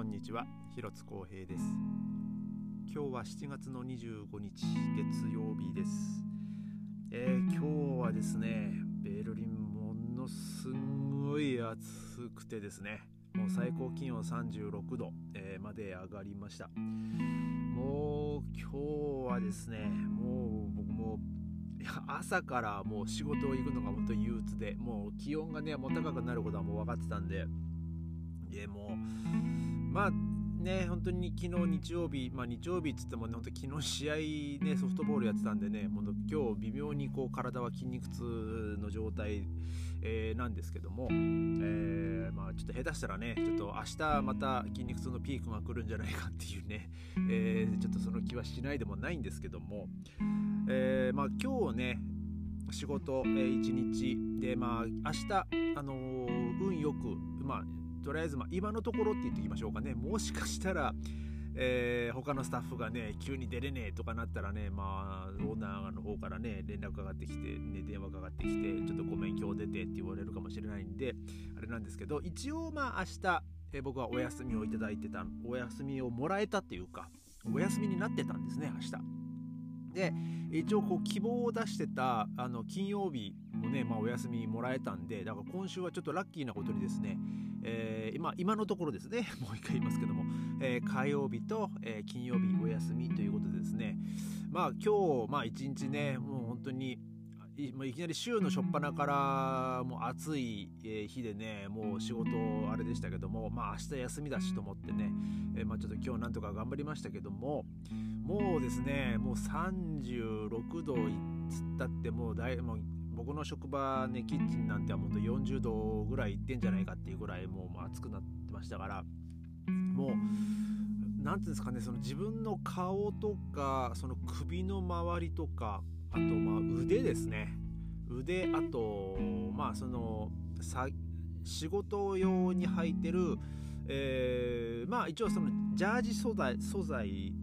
こんにちは。広津光平です。今日は7月の25日月曜日です、えー、今日はですねベルリンものすごい暑くてですねもう最高気温36度、えー、まで上がりました。もう今日はですねもう僕も朝からもう仕事を行くのが本当に憂鬱でもう気温がねもう高くなることはもう分かってたんででもまあね、本当に昨日日曜日、まあ、日曜日っつっても、ね、本当昨日試合ね、ソフトボールやってたんでね、本当今日微妙にこう体は筋肉痛の状態、えー、なんですけども、えー、まあ、ちょっと下手したらね、ちょっと明日また筋肉痛のピークが来るんじゃないかっていうね、えー、ちょっとその気はしないでもないんですけども、えまあ、今日ね、仕事、えー、1日で、まあ、明日、あの運よく、まあ、とりあえず、ま、今のところって言っておきましょうかね、もしかしたら、えー、他のスタッフがね、急に出れねえとかなったらね、まあ、オーナーの方からね、連絡かかってきて、ね、電話かかってきて、ちょっとごめん、今日出てって言われるかもしれないんで、あれなんですけど、一応、まあ、明日、え、僕はお休みをいただいてた、お休みをもらえたっていうか、お休みになってたんですね、明日。で一応こう希望を出してたあの金曜日もね、まあ、お休みもらえたんでだから今週はちょっとラッキーなことにですね、えー、今今のところですね。もう一回言いますけども、えー、火曜日と、えー、金曜日お休みということでですね。まあ今日まあ一日ねもう本当にいいきなり週の初っ端からもう暑い日でねもう仕事あれでしたけどもまあ明日休みだしと思ってね、えー、まあ、ちょっと今日なんとか頑張りましたけどももうですねもう36度いったってもうだいもう僕の職場ねキッチンなんてはもう40度ぐらいいってんじゃないかっていうぐらいもう暑くなってましたからもう何ていうんですかねその自分の顔とかその首の周りとかあとまあ腕ですね。腕あとまあその仕事用に履いてる、えー、まあ一応そのジャージ素材素材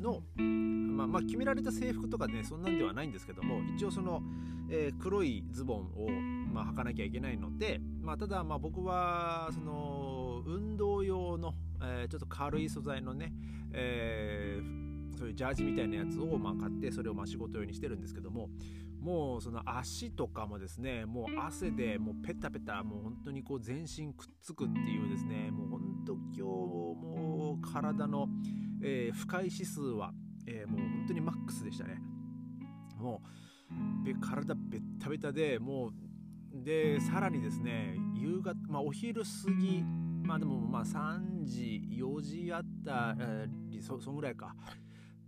の、まあ、まあ決められた制服とかねそんなんではないんですけども一応その、えー、黒いズボンを、まあ、履かなきゃいけないので、まあ、ただまあ僕はその運動用の、えー、ちょっと軽い素材のね、えーそういうジャージみたいなやつをまあ買ってそれをまあ仕事用にしてるんですけどももうその足とかもですねもう汗でもうペタペタもう本当にこう全身くっつくっていうですねもう本当今日もう体の、えー、不快指数は、えー、もう本当にマックスでしたね。もう体ベッタベタでもうでさらにですね夕方、まあ、お昼過ぎまあでもまあ3時4時あったりそそんぐらいか。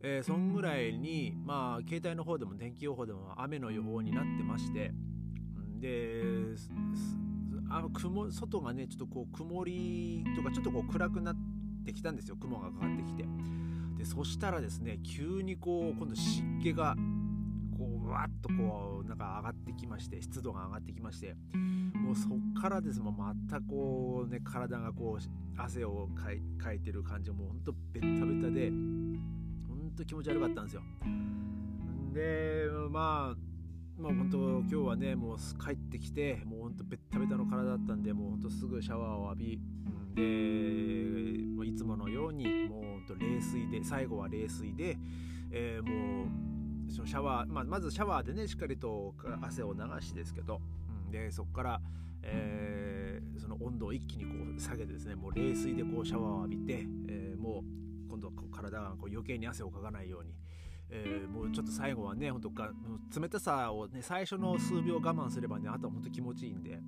えー、そんぐらいに、まあ、携帯の方でも天気予報でも雨の予報になってまして、で、あの雲外がね、ちょっとこう曇りとか、ちょっとこう暗くなってきたんですよ、雲がかかってきて。で、そしたらですね、急にこう、今度湿気が、わっとこう、なんか上がってきまして、湿度が上がってきまして、もうそっからですもまたこうね、体がこう、汗をかいかいてる感じ。もうほんとベッタベタで、と気持ち悪かったんですよ。でまあまあ本当今日はねもう帰ってきてもうほんとベッタベタの体だったんでもうほんとすぐシャワーを浴びでもういつものようにもうほんと冷水で最後は冷水で、えー、もうシャワー、まあ、まずシャワーでねしっかりと汗を流しですけど、うん、でそこから、えー、その温度を一気にこう下げてですねもう冷水でこうシャワーを浴びて、えー、もう今度はこう体がこう余計に汗をかかないように、えー、もうちょっと最後はね本当か冷たさをね最初の数秒我慢すればねあとは本当気持ちいいんで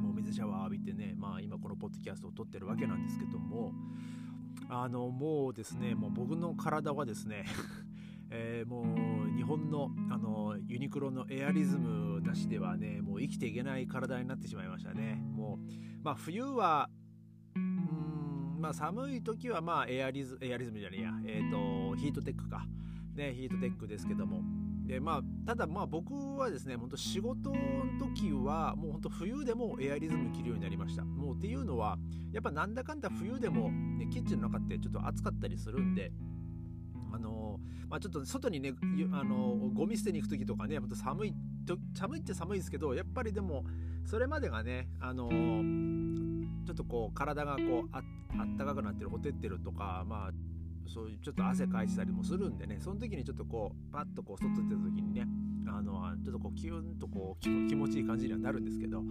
もう水シャワー浴びてねまあ今このポッドキャストを撮ってるわけなんですけどもあのもうですねもう僕の体はですねえー、もう日本のあのユニクロのエアリズムなしではねもう生きていけない体になってしまいましたね。もうまあ冬はまあ、寒い時はまあエアリズエアリズムじゃねえや、えーと、ヒートテックか、ね、ヒートテックですけども。で、まあ、ただまあ僕はですね本当仕事の時はもう本当冬でもエアリズム着るようになりました。もうっていうのはやっぱなんだかんだ冬でも、ね、キッチンの中ってちょっと暑かったりするんであのまあ、ちょっと外にね、あのゴミ捨てに行く時とかね、寒いと、寒いって寒いですけど、やっぱりでも、それまでがね、あのちょっとこう体がこうあったかくなってるほてってるとかまあそういうちょっと汗かいてたりもするんでねその時にちょっとこうパッとこう外出た時にねあのちょっとこうキュンとこう気持ちいい感じにはなるんですけど。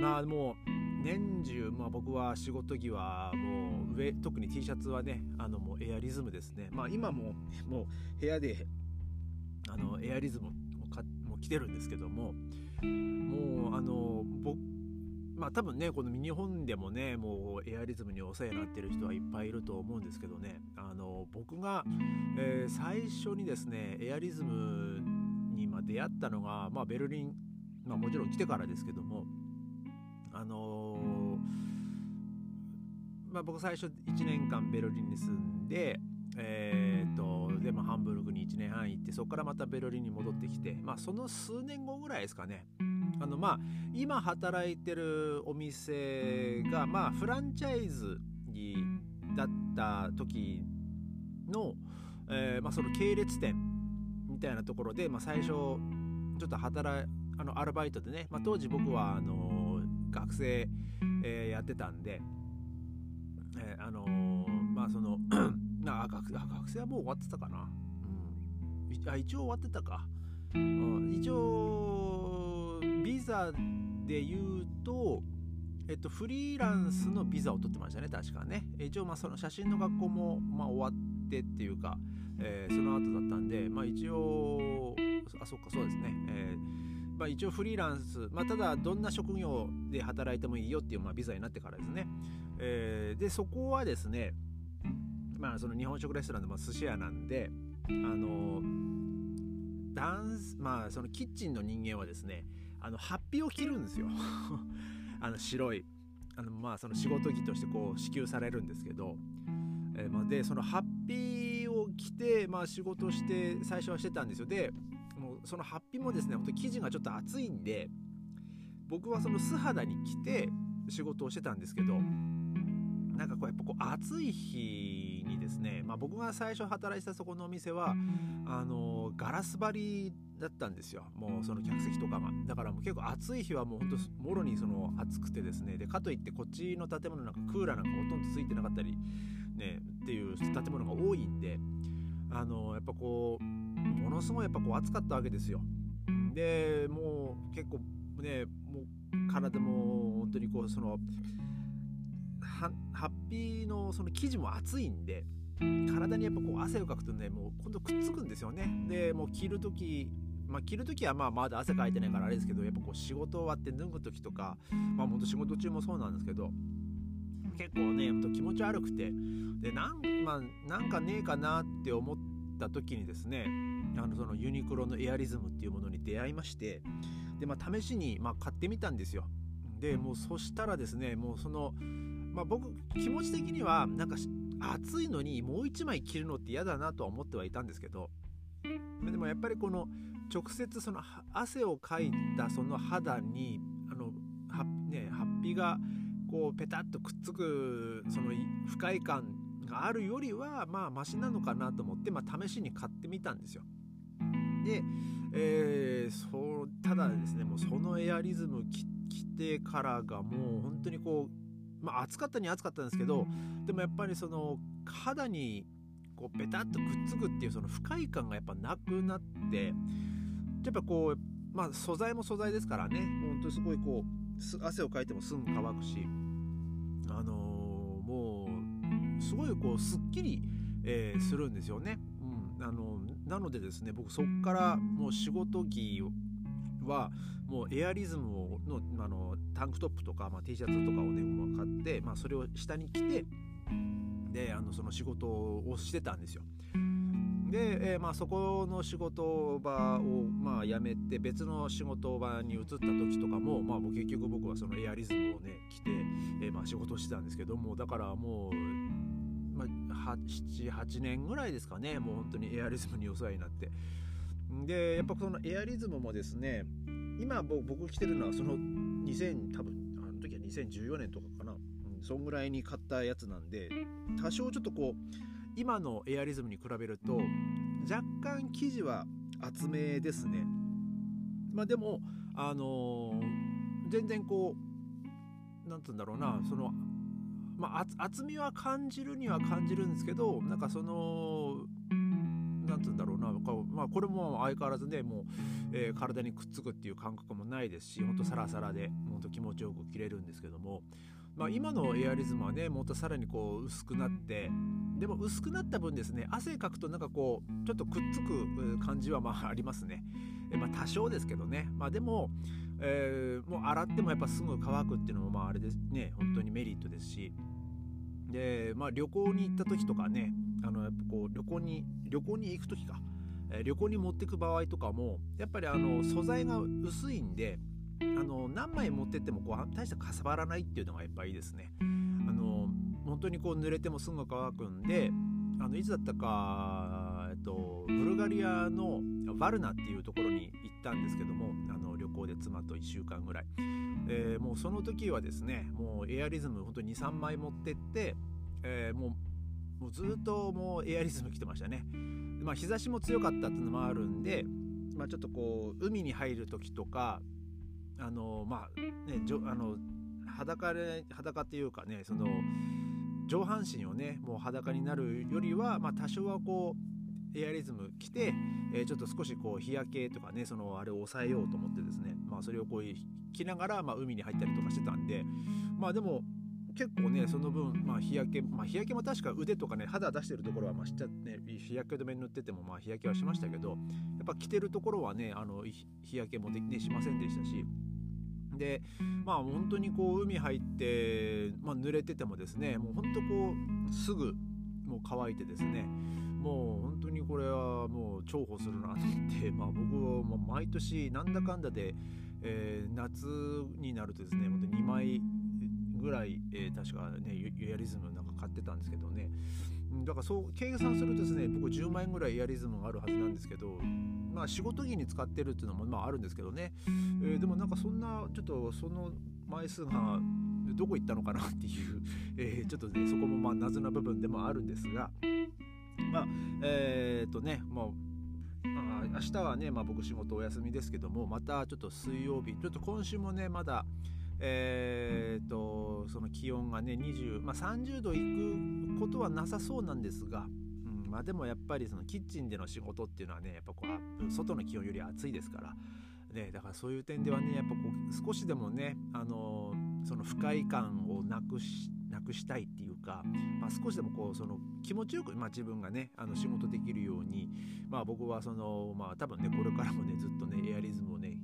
まあもう年中、まあ、僕は仕事着はもう上特に T シャツはねあのもうエアリズムですね。まあ今ももう部屋であのエアリズムをかもう着てるんですけどももうあの僕まあ多分ねこの日本でもねもうエアリズムにお世話になってる人はいっぱいいると思うんですけどね。あの僕が、えー、最初にですねエアリズムにま出会ったのが、まあ、ベルリン、まあ、もちろん来てからですけどもあのー、まあ、僕最初1年間ベルリンに住んでえー、っとでもハンブルグに1年半行ってそこからまたベルリンに戻ってきて、まあ、その数年後ぐらいですかね。あのまあ今働いてるお店がまあフランチャイズにだった時の、えーまあ、その系列店みたいなところで、まあ、最初ちょっと働あのアルバイトでね、まあ、当時僕はあの学生、えー、やってたんで、えー、あのまあその あ学学生はもう終わってたかな、うん、あ一応終わってたか、うん、一応ビザで言うとえっと、フリーランスのビザを取ってましたね、確かね。一応、まあ、その写真の学校も、まあ、終わってっていうか、えー、その後だったんで、まあ、一応、あ、そっか、そうですね。えー、まあ、一応フリーランス、まあ、ただどんな職業で働いてもいいよっていう、まあ、ビザになってからですね。えー、で、そこはですね、まあその日本食レストランでも寿司屋なんであのダンスまあそのキッチンの人間はですねあのハッピーを着るんですよ あの白いあのまあその仕事着としてこう支給されるんですけど、えー、まあ、でそのハッピーを着て、まあ、仕事して最初はしてたんですよ。でもうそのハッピーもですね本当生地がちょっと厚いんで僕はその素肌に着て仕事をしてたんですけどなんかこうやっぱこう暑い日にですね、まあ、僕が最初働いてたそこのお店はあのガラス張りだったんですよ。もうその客席とかが。だからもう結構暑い日はもうほんともろにその暑くてですねでかといってこっちの建物なんかクーラーなんかほとんどついてなかったりねっていう建物が多いんであのやっぱこうものすごいやっぱこう暑かったわけですよ。でもう結構ねもう体も本当にこうそのハッピーのその生地も厚いんで体にやっぱこう汗をかくとねもう今度くっつくんですよね。でもう着る時まあ、着る時はまあまだ汗かいてないからあれですけどやっぱこう仕事終わって脱ぐ時とかまあほんと仕事中もそうなんですけど結構ね気持ち悪くて。でなん,、まあ、なんかねえかなって思った時にですねあのそのユニクロのエアリズムっていうものに出会いまして。で、まあ、試しにま買ってみたんですよ。でもうそしたらですねもうそのまあ、僕気持ち的にはなんか暑いのにもう一枚着るのって嫌だなとは思ってはいたんですけど。でもやっぱりこの直接その汗をかいたその肌にあのは、ね、ハッピーがこうペタッとくっつくその不快感があるよりはまあマシなのかなと思って、まあ、試しに買ってみたんですよ。で、えー、そうただですねもうそのエアリズム着てからがもう本当にこうまあ暑かったに暑かったんですけどでもやっぱりその肌にこうペタッとくっつくっていうその不快感がやっぱなくなってやっぱこうまあ素材も素材ですからね本当にすごいこう汗をかいてもすぐ乾くしあの、もうすごいこうすっきり、えー、するんですよね。うん、あのなのでですね僕そっからもう仕事着はもうエアリズムのあのタンクトップとか、まあ、T シャツとかをね、まあ、買って、まあ、それを下に着てであのその仕事をしてたんですよ。で、えー、まあ、そこの仕事場を、まあ、辞めて別の仕事場に移った時とかも、まあ、結局僕はそのエアリズムをね着て、えー、まあ、仕事してたんですけどもだからもう、まあ、78年ぐらいですかねもう本当にエアリズムにお世話になって。でやっぱそのエアリズムもですね今僕着てるのはその2000多分あの時は2014年とかかな、うん、そんぐらいに買ったやつなんで多少ちょっとこう今のエアリズムに比べると若干生地は厚めですね。まあでもあのー、全然こうなんつうんだろうなそのまあ厚みは感じるには感じるんですけどなんかそのなんつうんだろうなまあ、これも相変わらずねもう、えー、体にくっつくっていう感覚もないですしほんとサラサラでほんと気持ちよく着れるんですけども、まあ、今のエアリズムはねもっとさらにこう薄くなってでも薄くなった分ですね汗かくとなんかこうちょっとくっつく感じはまあありますね。まあ、多少ですけどね、まあ、でも、えー、もう洗ってもやっぱすぐ乾くっていうのもまああれですね。本当にメリットですし。で、まあ、旅行に行った時とかねあのやっぱこう旅行に旅行に行く時か、え、旅行に持ってく場合とかもやっぱりあの素材が薄いんであの何枚持ってってもこう大してかさばらないっていうのがやっぱいいですね。あの本当にこう濡れてもすぐ乾くんであのいつだったか、えっと、ブルガリアのバルナっていうところに行ったんですけどもあの旅行で妻と1週間ぐらい、えー、もうその時はですねもうエアリズム本当に23枚持ってって、えー、もうもうずっともうエアリズム来てましたね。まあ、日差しも強かったっていうのもあるんで、まあ、ちょっとこう海に入る時とかあのまあねじょあの裸で裸っていうかねその上半身をねもう裸になるよりは、まあ、多少はこうエアリズム着て、えー、ちょっと少しこう日焼けとかねそのあれを抑えようと思ってですね、まあ、それをこう着ながら、まあ、海に入ったりとかしてたんでまあでも結構ねその分、まあ、日焼け、まあ、日焼けも確か腕とかね肌出してるところはまあしちゃね日焼け止め塗っててもまあ日焼けはしましたけどやっぱ着てるところはねあの日焼けもで、ね、しませんでしたしでまあ本当にこう海入って、まあ、濡れててもですねもう本当こうすぐもう乾いてですねもう本当にこれはもう重宝するなと思って、まあ、僕は毎年なんだかんだで、えー、夏になるとですね本当2枚ぐらい、えー、確かねユアリズムなんか買ってたんですけどねだからそう計算するとですね僕10万円ぐらいイヤリズムがあるはずなんですけどまあ仕事着に使ってるっていうのもまああるんですけどね、えー、でもなんかそんなちょっとその枚数がどこ行ったのかなっていう、えー、ちょっとねそこもまあ謎な部分でもあるんですが。まあえっ、とねもうまあ、明日はね、まあ、僕仕事お休みですけどもまたちょっと水曜日ちょっと今週もねまだえーと、その気温がね20、まあ、30度いくことはなさそうなんですが、うんまあ、でもやっぱりそのキッチンでの仕事っていうのはねやっぱこう外の気温より暑いですから、ね、だからそういう点ではねやっぱこう少しでもね、あの、その不快感をなくしなくしたいっていうか、まあ、少しでもこうその気持ちよく、まあ、自分がねあの仕事できるように、まあ、僕はその、まあ、多分ねこれからもねずっとねエアリズムをね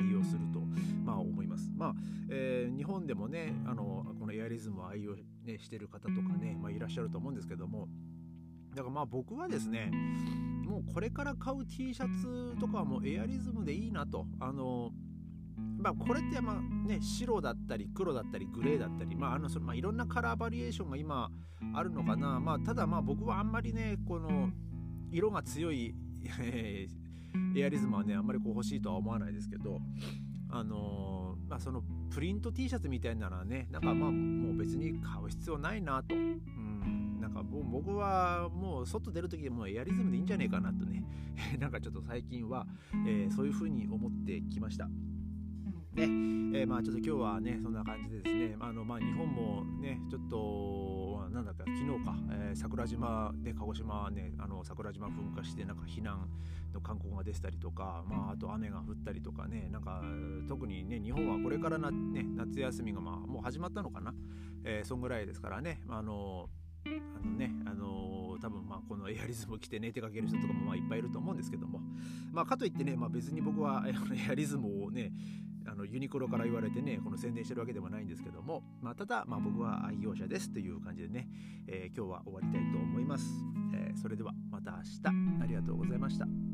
愛用すると、まあ、思います。まあえー、日本でもねあのこのエアリズムを愛用、ね、してる方とかね、まあ、いらっしゃると思うんですけどもだからまあ僕はですねもうこれから買う T シャツとかはもうエアリズムでいいなと。あのまあ、これってまあね白だったり黒だったりグレーだったり、まああのそのまあ、いろんなカラーバリエーションが今あるのかな、まあ、ただまあ僕はあんまりねこの色が強い、えエアリズムはねあんまりこう欲しいとは思わないですけどあのー、まあそのプリント T シャツみたいなのはねなんかまあもう別に買う必要ないなと、うん、なんかもう僕はもう外出る時でもエアリズムでいいんじゃねえかなとね。なんかちょっと最近は、えー、そういう風に思ってきました。ね。えー、まあちょっと今日はねそんな感じでですねあのまあ日本もねちょっとまなんだか昨日か、えー、桜島で鹿児島ねあの桜島噴火してなんか避難の勧告が出たりとか、まあ、あと雨が降ったりとかねなんか特にね日本はこれからな、ね、夏休みがまあもう始まったのかな、えー、そんぐらいですからねまあのあのねあの多分まあこのエアリズムを着てね出かける人とかもまあいっぱいいると思うんですけども。まあかといってね、まあ、別に僕はエアリズムをねあのユニクロから言われてねこの宣伝してるわけではないんですけども、まあ、ただ、まあ、僕は愛用者ですという感じでね、えー、今日は終わりたいと思います、えー、それではまた明日。ありがとうございました